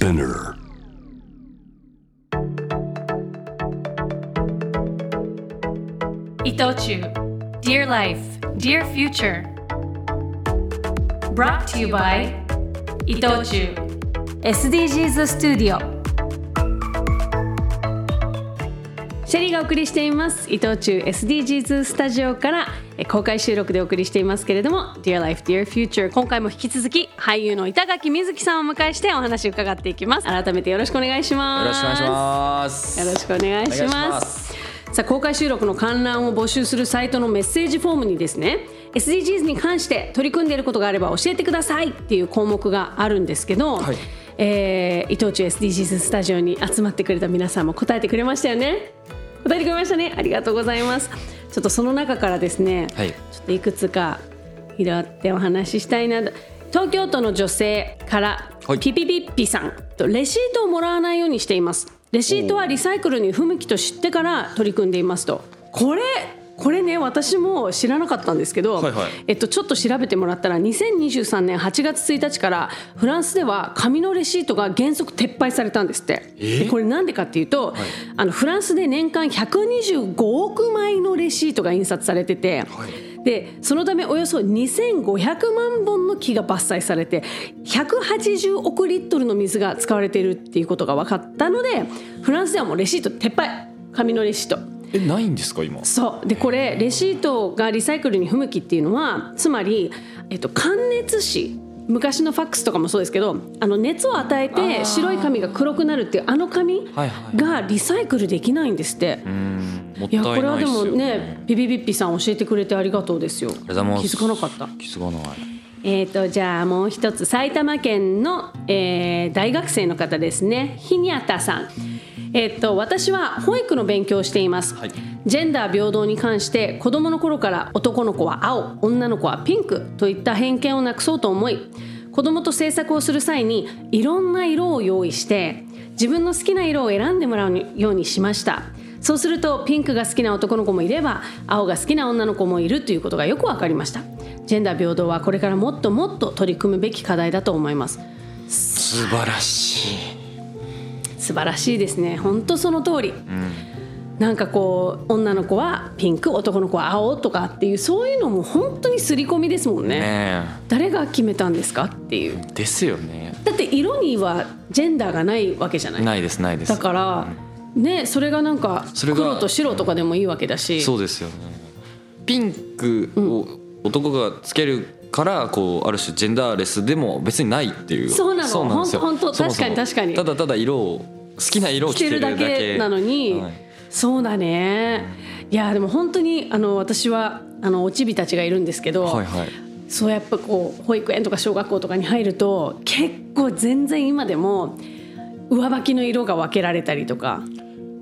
Spinner. 伊藤忠 Dear Life, Dear Future Brought to you by 伊藤忠 SDGs スシェリーがお送りしています。伊藤忠 SDGs スタジオからえ公開収録でお送りしていますけれども Dear Life, Dear Future 今回も引き続き俳優の板垣瑞希さんをお迎えしてお話を伺っていきます。改めてよろしくお願いします。よろしくお願いします。よろしくお願いします。さあ公開収録の観覧を募集するサイトのメッセージフォームにですね SDGs に関して取り組んでいることがあれば教えてくださいっていう項目があるんですけど、はい。えー伊藤忠 SDGs スタジオに集まってくれた皆さんも答えてくれましたよね答えてくれましたね。ありがとうございます。ちょっとその中からですね、はい。ちょっといくつか拾ってお話ししたいな。東京都の女性から、はい。ピピピッピさん。とレシートをもらわないようにしています。レシートはリサイクルに不向きと知ってから取り組んでいますと。これこれね私も知らなかったんですけど、はいはい。えっと、ちょっと調べてもらったら2023年8月1日からフランスでは紙のレシートが原則撤廃されたんですって、でこれなんでかっていうと、あのフランスで年間125億枚のレシートが印刷されてて、でそのためおよそ2500万本の木が伐採されて180億リットルの水が使われているっていうことが分かったのでフランスではもうレシート撤廃。紙のレシート。え、ないんですか今？そう。でこれレシートがリサイクルに不向きっていうのはつまり、えっと、感熱紙。昔のファックスとかもそうですけどあの熱を与えて白い紙が黒くなるっていうあの紙がリサイクルできないんですって。いやこれはでもねピピピッピさん教えてくれてありがとうですよ。気づかなかった。気づかない。えー、とじゃあもう一つ。埼玉県の、えー大学生の方ですね。ひにゃたさん、えー、と私は保育の勉強をしています、はい。ジェンダー平等に関して子どもの頃から男の子は青女の子はピンクといった偏見をなくそうと思い子どもと制作をする際にいろんな色を用意して自分の好きな色を選んでもらうようにしました。そうするとピンクが好きな男の子もいれば青が好きな女の子もいるということがよく分かりました。ジェンダー平等はこれからもっともっと取り組むべき課題だと思います。素晴らしい。素晴らしいですね。本当その通り、なんかこう女の子はピンク男の子は青とかっていうそういうのも本当に刷り込みですもんね。ね誰が決めたんですかっていう。え。ですよね。だって色にはジェンダーがないわけじゃない。ないですないです。だから、ねそれがなんか黒と白とかでもいいわけだし。そうですよね。ピンクを男がつけるからこうある種ジェンダーレスでも別にないっていう。そうなの。んですよ。ほんとほんとそもそも。確かに確かに。ただただ色を好きな色を着てるだけなのに、はいそうだね。いやでも本当にあの私はあのおちびたちがいるんですけど、はいはい。そうやっぱこう保育園とか小学校とかに入ると結構全然今でも上履きの色が分けられたりとか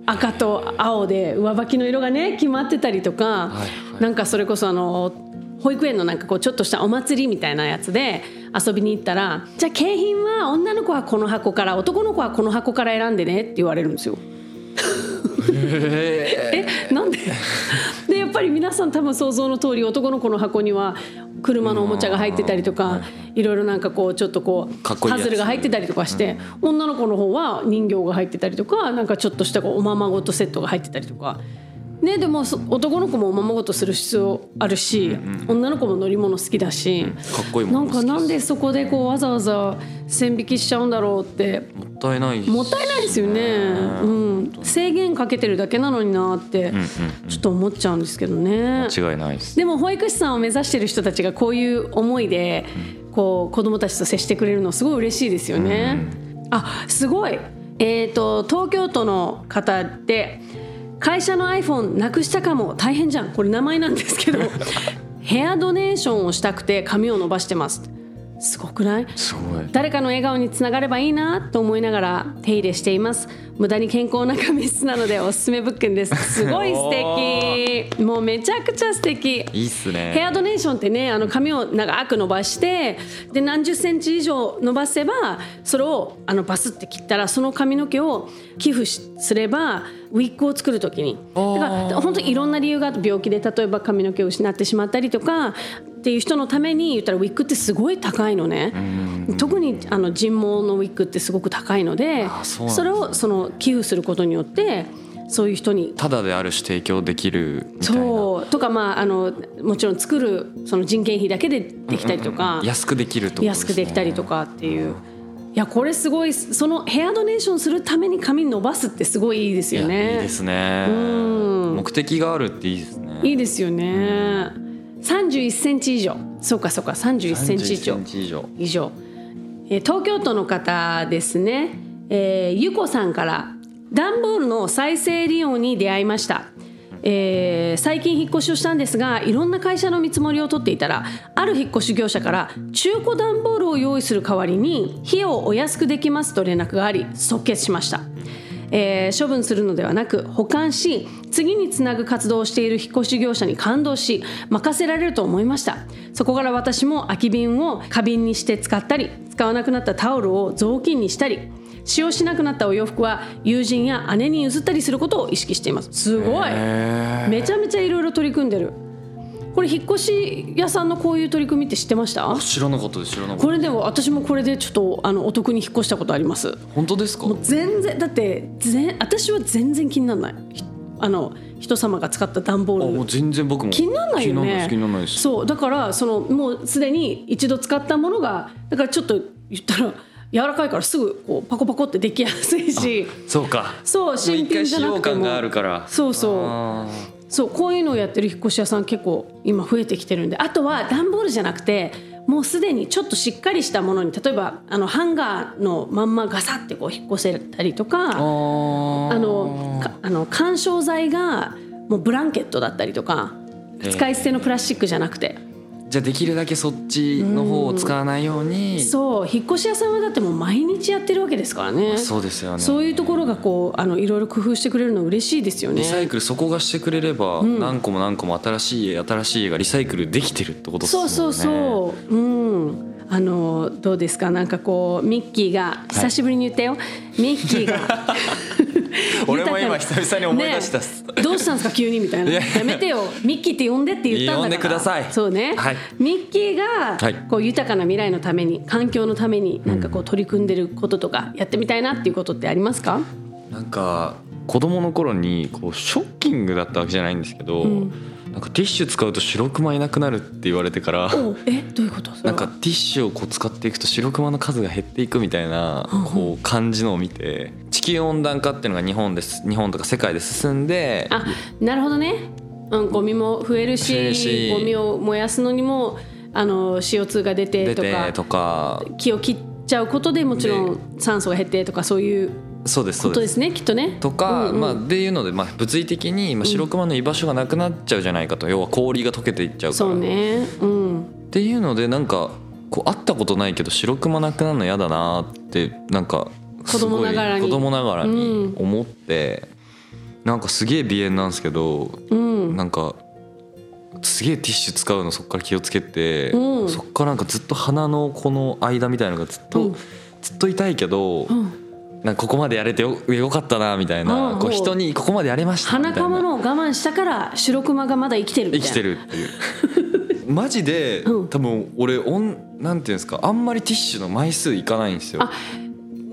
赤と青で上履きの色がね決まってたりとか、はいはいなんかそれこそあの保育園のなんかこうちょっとしたお祭りみたいなやつで遊びに行ったらじゃあ景品は女の子はこの箱から男の子はこの箱から選んでねって言われるんですよ。えなんで？でやっぱり皆さん多分想像の通り男の子の箱には車のおもちゃが入ってたりとかいろいろなんかこうちょっとこうパズルが入ってたりとかして女の子の方は人形が入ってたりとかなんかちょっとしたこうおままごとセットが入ってたりとか。ね、でもそ男の子もおままごとする必要あるし、女の子も乗り物好きだし、かっこいいもなんのも好きですかなんでそこでこうわざわざ線引きしちゃうんだろうって。もったいない。もったいないですよね、うん、制限かけてるだけなのになってちょっと思っちゃうんですけどね。間違いないです。でも保育士さんを目指してる人たちがこういう思いでこう子どもたちと接してくれるのすごい嬉しいですよね。あすごい、えー、と東京都の方で会社の iPhone なくしたかも大変じゃん。これ名前なんですけど。ヘアドネーションをしたくて髪を伸ばしてます。すごくない？誰かの笑顔につながればいいなと思いながら手入れしています無駄に健康な髪質なのでおすすめ物件です。すごい素敵。もうめちゃくちゃ素敵。いいっすね。ヘアドネーションってねあの髪を長く伸ばしてで何十センチ以上伸ばせばそれをあのバスって切ったらその髪の毛を寄付しすればウィッグを作る時に。だから本当にいろんな理由があって病気で例えば髪の毛を失ってしまったりとかっっていう人のために言ったらウィッグってすごい高いのね。特にあの人毛のウィッグってすごく高いのであそれをその寄付することによってそういう人にただである種提供できるみたいな。そう。とかまああのもちろん作るその人件費だけでできたりとか、安くできるとです、ね、安くできたりとかっていう。いやこれすごいそのヘアドネーションするために髪伸ばすってすごいいいですよね。いいですね。ん。目的があるっていいですね。いいですよね。31センチ以上。そうかそうか31センチ以上31センチ以上以上。えー東京都の方ですね。えーゆこさんから段ボールの再生利用に出会いました。えー最近引っ越しをしたんですがいろんな会社の見積もりを取っていたらある引っ越し業者から中古段ボールを用意する代わりに費用をお安くできますと連絡があり即決しました。えー処分するのではなく保管し次につなぐ活動をしている引っ越し業者に感動し任せられると思いました。そこから私も空き瓶を花瓶にして使ったり使わなくなったタオルを雑巾にしたり使用しなくなったお洋服は友人や姉に譲ったりすることを意識しています。すごい。めちゃめちゃいろいろ取り組んでるこれ引っ越し屋さんのこういう取り組みって知ってました？知らなかったです知らなかったこれでも私もこれでちょっとあのお得に引っ越したことあります。本当ですか？もう全然だってぜ私は全然気にならない。ひあの人様が使った段ボール。う全然僕も気にならないよね。気にならないですそうだからそのもうすでに一度使ったものがだからちょっと言ったら柔らかいからすぐこうパコパコってできやすいし。そうか。そう新品じゃなくても。もう一回使用感があるから。そうそう。あそうこういうのをやってる引っ越し屋さん結構今増えてきてるんで。あとは段ボールじゃなくてもうすでにちょっとしっかりしたものに例えばあのハンガーのまんまガサってこう引っ越せたりとかー。あのかあの緩衝材がもうブランケットだったりとかええ。使い捨てのプラスチックじゃなくて、じゃあできるだけそっちの方を使わないように。そう引っ越し屋さんはだってもう毎日やってるわけですからね。そうですよね。そういうところがこうあのいろいろ工夫してくれるの嬉しいですよね。リサイクルそこがしてくれれば何個も何個も新しい家新しい家がリサイクルできてるってことですもんね。そうそうそう。うん。あのどうですか？なんかこうミッキーが久しぶりに言ったよ、ミッキーが 俺も今久々に思い出したっす。ねどうしたんですか？急にみたいな。いやや。めてよ。ミッキーって呼んでって言ったんだから。呼んでください。そうね、はい。ミッキーがはい。こう豊かな未来のために環境のためになんかこう取り組んでることとかやってみたいなっていうことってありますか？なんか子供の頃にこうショッキングだったわけじゃないんですけど、なんかティッシュ使うと白クマいなくなるって言われてからおえどういうこと？なんかティッシュをこう使っていくと白クマの数が減っていくみたいなこう感じのを見て地球温暖化っていうのが日本です日本とか世界で進んであなるほどね、うん、ゴミも増えるしし。ゴミを燃やすのにもあの CO2 が出て出とかてとか。木を切っちゃうことでもちろん酸素が減ってとかそういうそうですそうです。すねきっとね。とか、うんうん。まあっていうので、まあ、物理的にまあ白クマの居場所がなくなっちゃうじゃないかと。要は氷が溶けていっちゃうから。そうね、うん、っていうのでなんかこう会ったことないけど白クマなくなるの嫌だなってなんかすごい子供ながらに子供ながらに思って、なんかすげえ鼻炎なんですけど、うん、なんかすげえティッシュ使うのそこから気をつけて、うん。そっからなんかずっと鼻のこの間みたいなのがずっと、うん。ずっと痛いけど、んなんかここまでやれてよよかったなみたいな、うんこう人にここまでやれましたみたいな。鼻かむのを我慢したから白クマがまだ生きてるみたいな。生きてるっていう。マジで、うん。多分俺おんなんていうんですかあんまりティッシュの枚数いかないんですよ。あ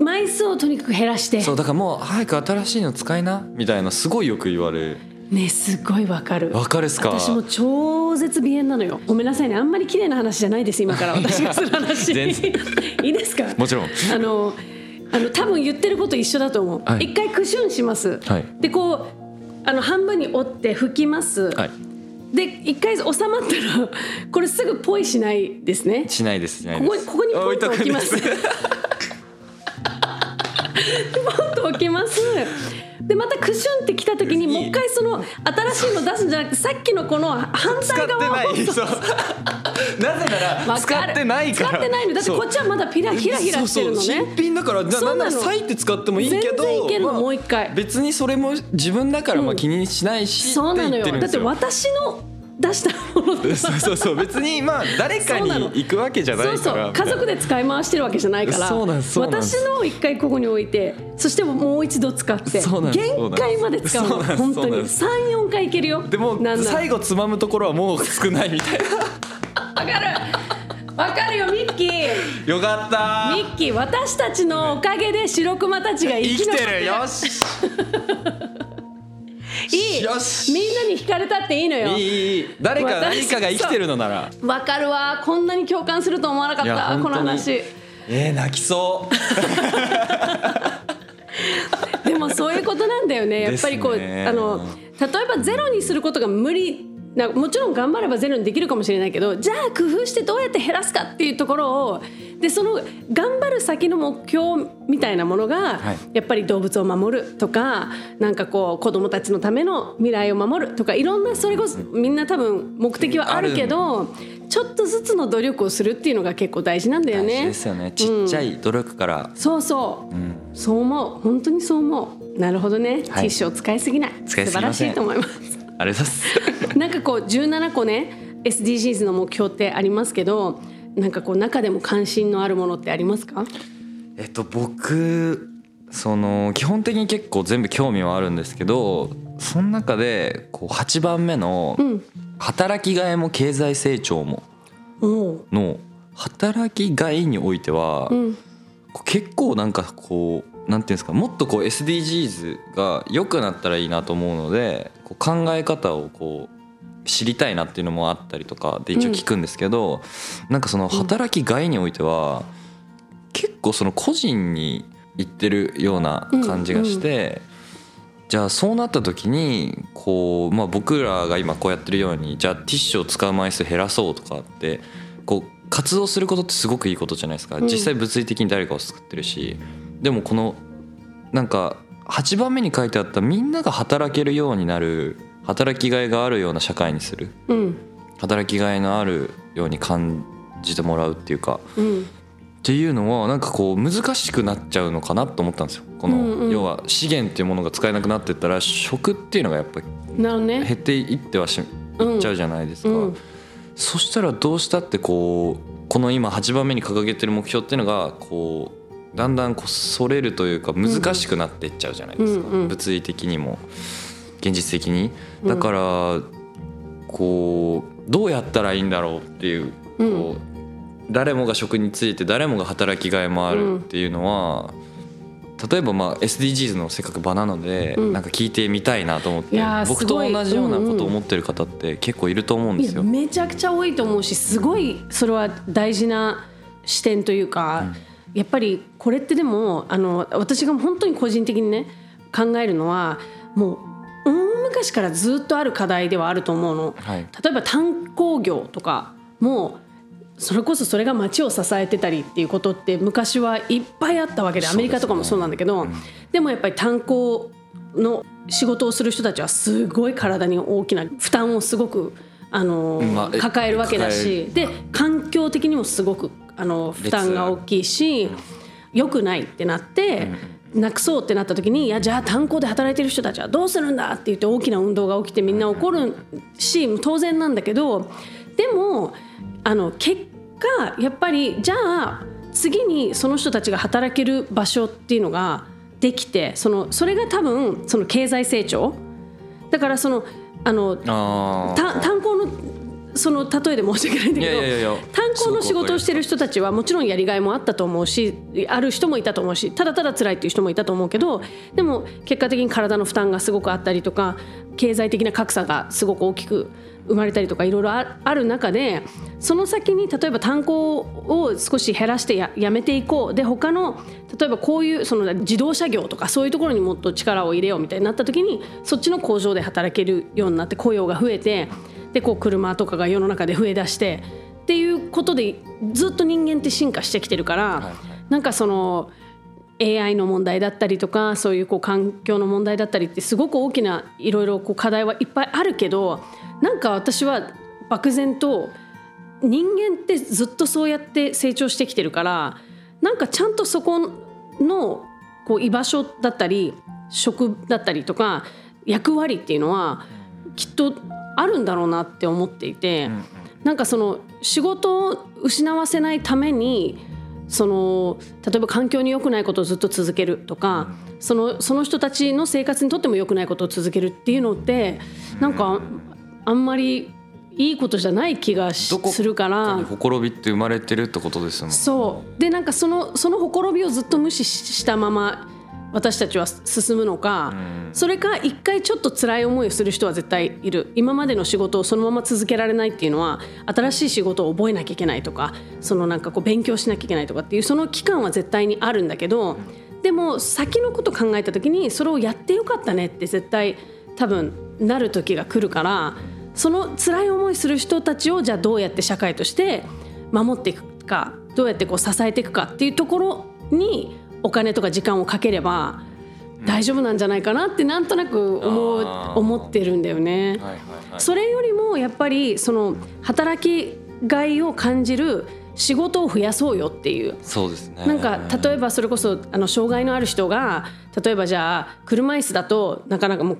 枚数をとにかく減らして。そうだからもう早く新しいの使いなみたいなすごいよく言われる。ねすごいわかる。わかるっすか？私も超絶鼻炎なのよ。ごめんなさいね。あんまり綺麗な話じゃないです今から。私がする話。いいですか？もちろん。あのあの多分言ってること一緒だと思う。はい一回クシュンします。はいでこうあの半分に折って拭きます。はいで一回収まったら これすぐポイしないですね。しないですここここにポンと置きます。ポンと置きます。でまたクシュンってきた時にもう一回その新しいの出すんじゃなくてさっきのこの反使って対側をない。そう。なぜなら使ってないから。使ってないの。だってこっちはまだピラヒラヒラしてるのね。新品だからななんなら割いて使ってもいいけど全然いけるのまあもう一回。別にそれも自分だからまあ気にしないし、って言そうなのよ。だって私の出したもので そうそうそう。別にまあ誰かに行くわけじゃないそうから。そう家族で使い回してるわけじゃないから私のを一回ここに置いてそしてもう一度使って限界まで使うの。本当に。そうなんです。34回いけるよ。でも最後つまむところはもう少ないみたいな。かる。わかるよミッキー。よかった。ミッキー私たちのおかげで白熊たちが生生きてる。よしいい。よし。みんなに惹かれたっていいのよ。いい誰か何かが生きてるのなら。わかるわ。こんなに共感すると思わなかった。この話。えー、泣きそう。でもそういうことなんだよね。やっぱりこう、ねあの例えばゼロにすることが無理。なもちろん頑張ればゼロにできるかもしれないけどじゃあ工夫してどうやって減らすかっていうところをでその頑張る先の目標みたいなものが、はい。やっぱり動物を守るとかなんかこう子供たちのための未来を守るとかいろんなそれこそみんな多分目的はあるけどちょっとずつの努力をするっていうのが結構大事なんだよね。ですよね。ちっちゃい努力から、そうそう、うん。そう思う。本当にそう思う。なるほどね、はい。ティッシュを使いすぎない。素晴らしいと思います。ありがとうございます。なんかこう17個ね SDGs の目標ってありますけどなんかこう中でも関心のあるものってありますか？えっと僕その基本的に結構全部興味はあるんですけどその中でこう8番目のうん「働きがいも経済成長もおう」の働きがいにおいては、結構なんかこうなんていうんですかもっとこう SDGs が良くなったらいいなと思うのでこう考え方をこう知りたいなっていうのもあったりとかで一応聞くんですけど、なんかその働きがいにおいては結構その個人に言ってるような感じがして。じゃあそうなった時にこう、まあ、僕らが今こうやってるようにじゃあティッシュを使う枚数減らそうとかってこう活動することってすごくいいことじゃないですか。ん。実際物理的に誰かを救ってるしでもこのなんか8番目に書いてあったみんなが働けるようになる働きがいがあるような社会にする。うん。働きがいのあるように感じてもらうっていうか。うん。っていうのはなんかこう難しくなっちゃうのかなと思ったんですよ。この、うんうん。要は資源っていうものが使えなくなってったら食っていうのがやっぱり減っていってはしうん。いっちゃうじゃないですか、うん。そしたらどうしたってこうこの今8番目に掲げてる目標っていうのがこうだんだんこうそれるというか難しくなっていっちゃうじゃないですか、うんうん。物理的にも現実的に？だからこうどうやったらいいんだろうっていううん。こう誰もが職に就いて誰もが働きがいもあるっていうのは、例えばまあ SDGs のせっかく場なので、うん。なんか聞いてみたいなと思って僕と同じようなこうんうんとを思ってる方って結構いると思うんですよ。めちゃくちゃ多いと思うしすごいそれは大事な視点というか、やっぱりこれってでもあの私が本当に個人的にね考えるのはもう大昔からずっとある課題ではあると思うの。はい。例えば炭鉱業とかもそれこそそれが町を支えてたりっていうことって昔はいっぱいあったわけでアメリカとかもそうなんだけどで,、もやっぱり炭鉱の仕事をする人たちはすごい体に大きな負担をすごくあの、まあえ抱えるわけだしで環境的にもすごくあの負担が大きいし良くないってなって。なくそうってなった時にいやじゃあ炭鉱で働いてる人たちはどうするんだって言って大きな運動が起きてみんな怒るし当然なんだけどでもあの結果やっぱりじゃあ次にその人たちが働ける場所っていうのができてそのそれが多分その経済成長。だからそのあの炭鉱のその例えで申し訳ないんだけど 炭鉱の仕事をしてる人たちはもちろんやりがいもあったと思うしある人もいたと思うしただただ辛いっていう人もいたと思うけどでも結果的に体の負担がすごくあったりとか経済的な格差がすごく大きく生まれたりとかいろいろあある中でその先に例えば炭鉱を少し減らしてややめていこう。で他の例えばこういうその自動車業とかそういうところにもっと力を入れようみたいになった時にそっちの工場で働けるようになって雇用が増えてでこう車とかが世の中で増えだしてっていうことでずっと人間って進化してきてるから、なんかその AI の問題だったりとかそういうこう環境の問題だったりってすごく大きないろいろこう課題はいっぱいあるけどなんか私は漠然と人間ってずっとそうやって成長してきてるからなんかちゃんとそこのこう居場所だったり職だったりとか役割っていうのはきっとあるんだろうなって思っていて、なんかその仕事を失わせないためにその例えば環境に良くないことをずっと続けるとか、そのその人たちの生活にとっても良くないことを続けるっていうのってなんかあんまりいいことじゃない気がしどこするから。ほころびって生まれてるってことですもんそう。でなんかそのそのほころびをずっと無視したまま私たちは進むのか、それか一回ちょっと辛い思いをする人は絶対いる。今までの仕事をそのまま続けられないっていうのは新しい仕事を覚えなきゃいけないとかそのなんかこう勉強しなきゃいけないとかっていうその期間は絶対にあるんだけどでも先のこと考えた時にそれをやってよかったねって絶対多分なる時が来るからその辛い思いする人たちをじゃあどうやって社会として守っていくかどうやってこう支えていくかっていうところにお金とか時間をかければ大丈夫なんじゃないかなってなんとなく思う思ってるんだよね。はいはいはい。それよりもやっぱりその働きがいを感じる仕事を増やそうよっていう。そうですね。なんか例えばそれこそあの障害のある人が例えばじゃあ車椅子だとなかなかもう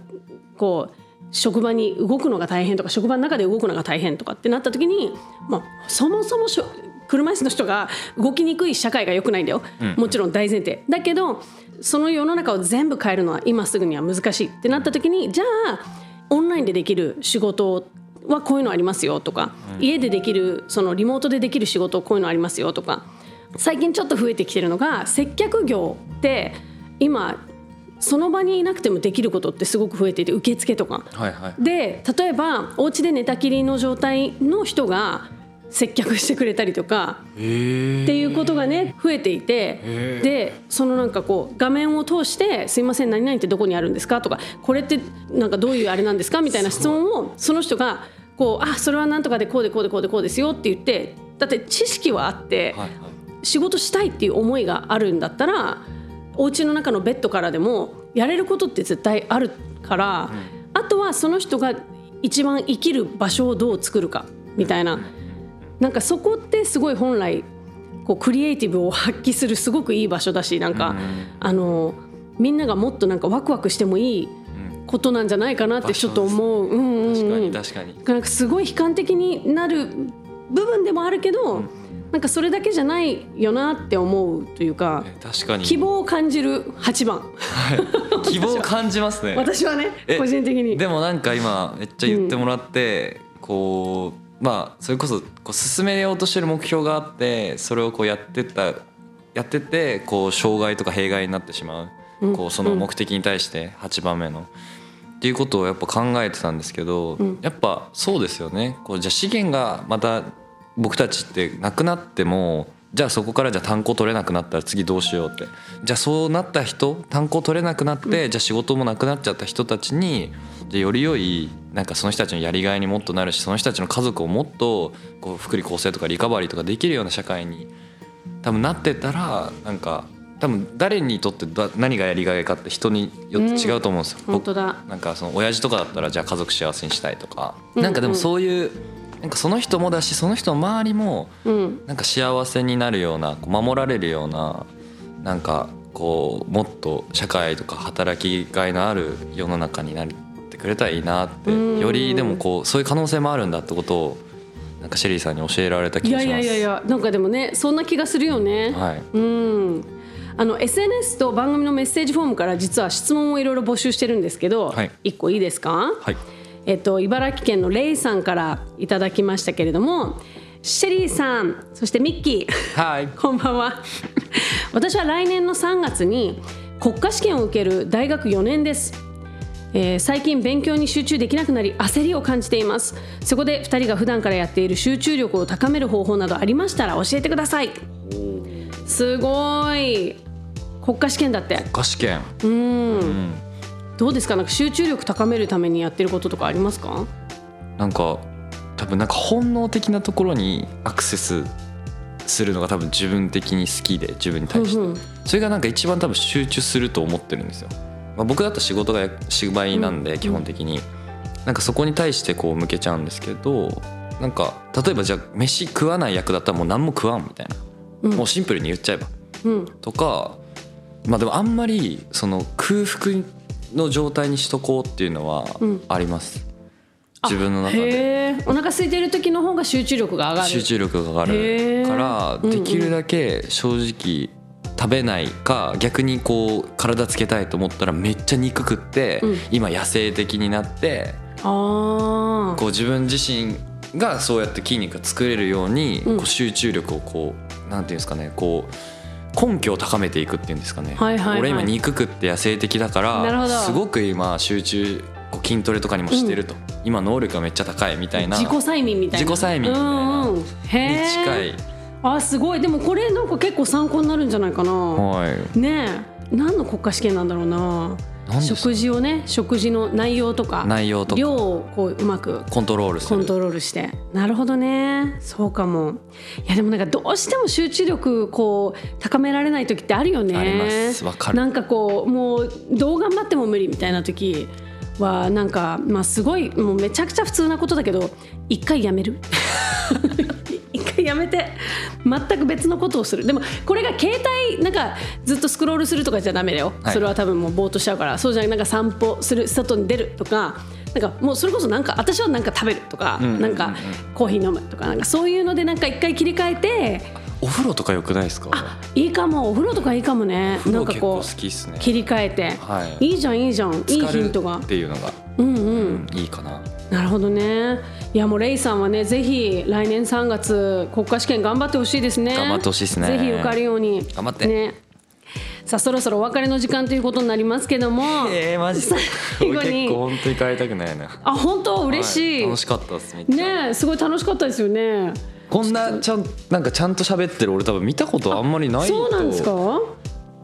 こう職場に動くのが大変とか職場の中で動くのが大変とかってなった時に、まあ、そもそもしょ車椅子の人が動きにくい社会が良くないんだよ、もちろん大前提。だけどその世の中を全部変えるのは今すぐには難しいってなった時にじゃあオンラインでできる仕事はこういうのありますよとか、家でできるそのリモートでできる仕事こういうのありますよとか最近ちょっと増えてきてるのが接客業って今その場にいなくてもできることってすごく増えていて受付とか。はいはい。で例えばお家で寝たきりの状態の人が接客してくれたりとかえー。っていうことがね増えていてでそのなんかこう画面を通して「すいません何々ってどこにあるんですか?」とか「これってなんかどういうあれなんですか?」みたいな質問をその人がこう「あそれはなんとかでこうでこうでこうでこうですよ」って言ってだって知識はあってはいはい。仕事したいっていう思いがあるんだったらお家の中のベッドからでもやれることって絶対あるから、あとはその人が一番生きる場所をどう作るかみたいな、なんかそこってすごい本来こうクリエイティブを発揮するすごくいい場所だしなんか、あのみんながもっとなんかワクワクしてもいいことなんじゃないかなってちょっと思う。うんうん確かうんに確かに。なんかすごい悲観的になる部分でもあるけど、なんかそれだけじゃないよなって思うというかえ確かに。希望を感じる8番。希望を感じますね。私はねえ個人的に。でもなんか今めっちゃ言ってもらって、こうまあそれこそこう進めようとしてる目標があってそれをこうやってったやっててこう障害とか弊害になってしまう、こうその目的に対して8番目の。っていうことをやっぱ考えてたんですけど、やっぱそうですよね。こうじゃあ資源がまた僕たちってなくなってもじゃあそこからじゃあ単行取れなくなったら次どうしようって。じゃあそうなった人単行取れなくなって、じゃあ仕事もなくなっちゃった人たちにじゃあより良いなんかその人たちのやりがいにもっとなるしその人たちの家族をもっとこう福利厚生とかリカバリーとかできるような社会に多分なってったらなんか多分誰にとってだ何がやりがいかって人によって違うと思うんですよ。本当だ。なんかその親父とかだったらじゃあ家族幸せにしたいとか、なんかでもそういうなんかその人もだしその人の周りもうん。なんか幸せになるような守られるようななんかこうもっと社会とか働きがいのある世の中になってくれたらいいなってうん。よりでもこうそういう可能性もあるんだってことをなんかシェリーさんに教えられた気いがします。やいやいやいやなんかでもねそんな気がするよね、はい。うん。あの SNS と番組のメッセージフォームから実は質問をいろいろ募集してるんですけど、はい。一個いいですか、はいえっと、茨城県のレイさんからいただきましたけれどもシェリーさんそしてミッキー。はい。こんばんは。私は来年の3月に国家試験を受ける大学4年です、えー最近勉強に集中できなくなり焦りを感じています。そこで2人が普段からやっている集中力を高める方法などありましたら教えてください。すごい。国家試験だって。国家試験。うんどうですか？なんか集中力高めるためにやってることとかありますか？なんか多分なんか本能的なところにアクセスするのが多分自分的に好きで自分に対して、うんうん。それがなんか一番多分集中すると思ってるんですよ、まあ、僕だと仕事が芝居なんで基本的に、なんかそこに対してこう向けちゃうんですけどなんか例えばじゃあ飯食わない役だったらもう何も食わんみたいな、もうシンプルに言っちゃえば。うん。とかまあでもあんまりその空腹の状態にしとこうっていうのはあります、自分の中で。お腹空いてる時の方が集中力が上がる。集中力が上がへるー。からうんうん。できるだけ正直食べないか逆にこう体つけたいと思ったらめっちゃ肉食ってうん。今野生的になってあこう自分自身がそうやって筋肉が作れるように、うん。こう集中力をこうなんていうんですかねこう根拠を高めていくっていうんですかね、はいはいはい。俺今肉食って野生的だからすごく今集中こう筋トレとかにもしてると、今能力がめっちゃ高いみたいな。自己催眠みたいな。自己催眠みたいな。うんにえ。近い、あすごい。でもこれなんか結構参考になるんじゃないかな。はい、ねえ。何の国家試験なんだろうな食事をね食事の内容とか内容とか。量をこううまくコントロールコントロールして。なるほどね。そうかも。いやでもなんかどうしても集中力こう高められない時ってあるよね。あります。わかる。なんかこうもうどう頑張っても無理みたいな時はなんかまあすごいもうめちゃくちゃ普通なことだけど一回やめる？やめて。全く別のことをする。でもこれが携帯なんかずっとスクロールするとかじゃダメだよ、はい。それは多分もうぼーっとしちゃうからそうじゃない。なんか散歩する外に出るとかなんかもうそれこそなんか私はなんか食べるとか、んうんうんうん。なんかコーヒー飲むとかなんかそういうのでなんか一回切り替えてお風呂とか良くないですか？いいかも。お風呂とかいいかもね。なんかこ好きっすね。う切り替えて、はい。いいじゃんいいじゃん。いいヒントが。っていうのが、うんうん。うん、いいかななるほどね。いやもうレイさんはねぜひ来年3月国家試験頑張ってほしいですね。頑張ってほしいですね。ぜひ受かるように。頑張って。ね。さあそろそろお別れの時間ということになりますけども。えー、マジ最後に。結構本当に帰りたくないな。あ本当？嬉しい、は楽しかったですねえすごい楽しかったですよね。こんなちゃんなんかちゃんと喋ってる俺多分見たことあんまりないと。そうなんですか？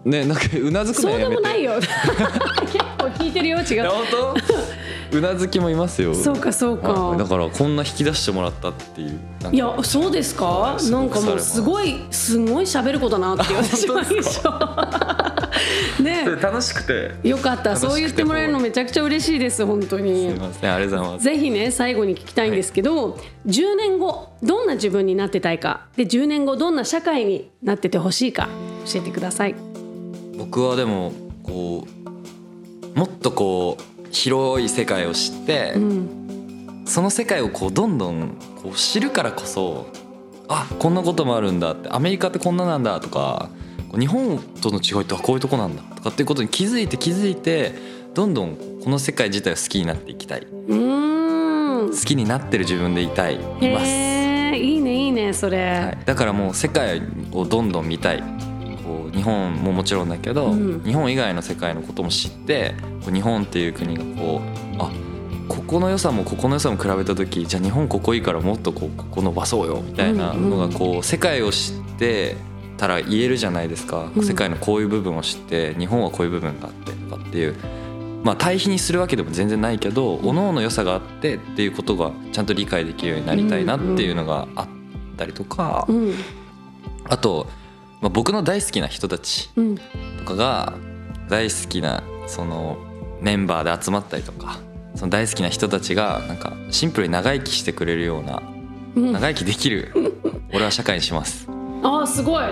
ねなんかうなずくそうのやめて。でもないよ。結構聞いてるよ違う。本当？うなずきもいますよ。そうかそうか。はい。だからこんな引き出してもらったっていう。いやそうですか、はい。なんかもうすごいすごい喋る子だなっていう 私は印象ね。楽しくて。えよかった。そう言ってもらえるのめちゃくちゃ嬉しいです本当すにいません。ありがとうございます。ぜひね最後に聞きたいんですけど、10年後どんな自分になってたいか？で10年後どんな社会になっててほしいか？教えてください。僕はでもこうもっとこう広い世界を知って、うんその世界をこうどんどんこう知るからこそあこんなこともあるんだってアメリカってこんななんだとか日本との違いってこういうとこなんだとかっていうことに気づいて気づいてどんどんこの世界自体を好きになっていきたい。うーん。好きになってる自分でいたい。います、いいねいいねそれ、はい、だからもう世界をどんどん見たい日本ももちろんだけど、うん。日本以外の世界のことも知ってこう日本っていう国がこうあここの良さもここの良さも比べた時じゃあ日本ここいいからもっとこうここ伸ばそうよみたいなのがこう世界を知ってたら言えるじゃないですか、うん。世界のこういう部分を知って日本はこういう部分があってとかっていう。まあ、対比にするわけでも全然ないけど各々良さがあってっていうことがちゃんと理解できるようになりたいなっていうのがあったりとか、うん。あと、まあ、僕の大好きな人たちうん。とかが大好きなそのメンバーで集まったりとかその大好きな人たちがなんかシンプルに長生きしてくれるようなうん。長生きできる俺は社会にします。あーすごい。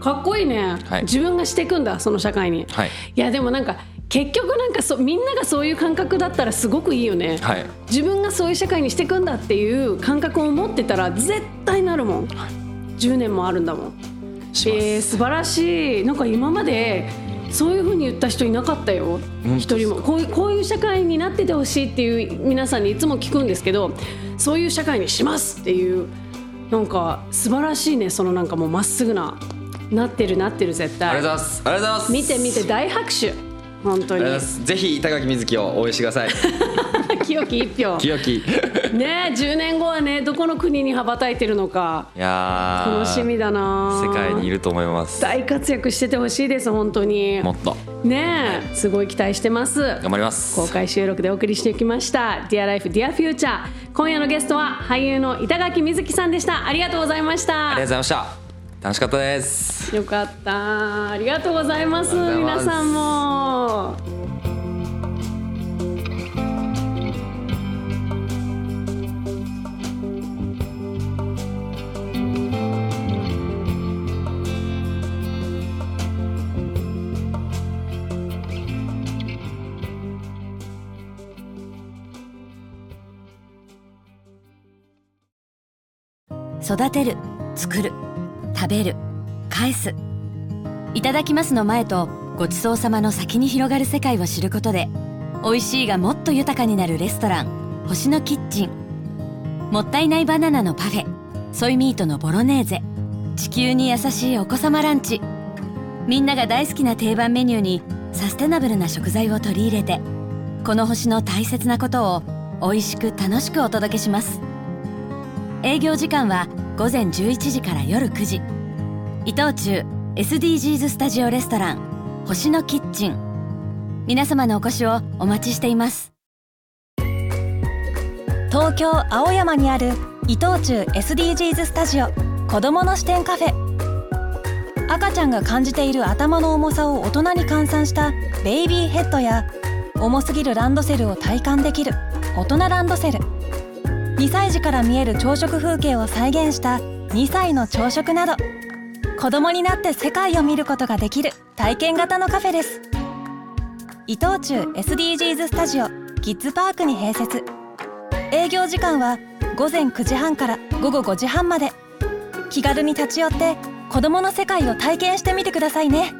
かっこいいね、はい。自分がしていくんだその社会に。はい、いやでもなんか結局なんかそみんながそういう感覚だったらすごくいいよね、はい、自分がそういう社会にしていくんだっていう感覚を持ってたら絶対なるもん、10年もあるんだもんします。えー、素晴らしいなんか今までそういうふうに言った人いなかったよ一人もこういうこういう社会になっててほしいっていう皆さんにいつも聞くんですけどそういう社会にしますっていうなんか素晴らしいねそのなんかもうまっすぐななってるなってる絶対ありがとうございます。ありがとうございます。見て見て大拍手本当に。ぜひ板垣瑞希を応援してください。清き一票。清き。いね10年後はねどこの国に羽ばたいてるのか。やー楽しみだな。世界にいると思います。大活躍しててほしいです本当に。もっと。ねえすごい期待してます。頑張ります。公開収録でお送りしてきました「Dear Life Dear Future」今夜のゲストは俳優の板垣瑞希さんでした。ありがとうございました。ありがとうございました。楽しかったです。よかった。ありがとうございますありがとうございます。皆さんも育てる作る食べる返す。いただきますの前とごちそうさまの先に広がる世界を知ることで美味しいがもっと豊かになるレストラン星のキッチン。もったいないバナナのパフェソイミートのボロネーゼ。地球に優しいお子様ランチ。みんなが大好きな定番メニューにサステナブルな食材を取り入れてこの星の大切なことを美味しく楽しくお届けします。営業時間は午前11時から夜9時。伊藤忠 SDGs スタジオレストラン星のキッチン。皆様のお越しをお待ちしています。東京青山にある伊藤忠 SDGs スタジオ。子どもの視点カフェ。赤ちゃんが感じている頭の重さを大人に換算したベイビーヘッドや重すぎるランドセルを体感できる大人ランドセル。2歳児から見える朝食風景を再現した2歳の朝食など子供になって世界を見ることができる体験型のカフェです。伊藤忠 SDGs スタジオキッズパークに併設。営業時間は午前9時半から午後5時半まで。気軽に立ち寄って子どもの世界を体験してみてくださいね。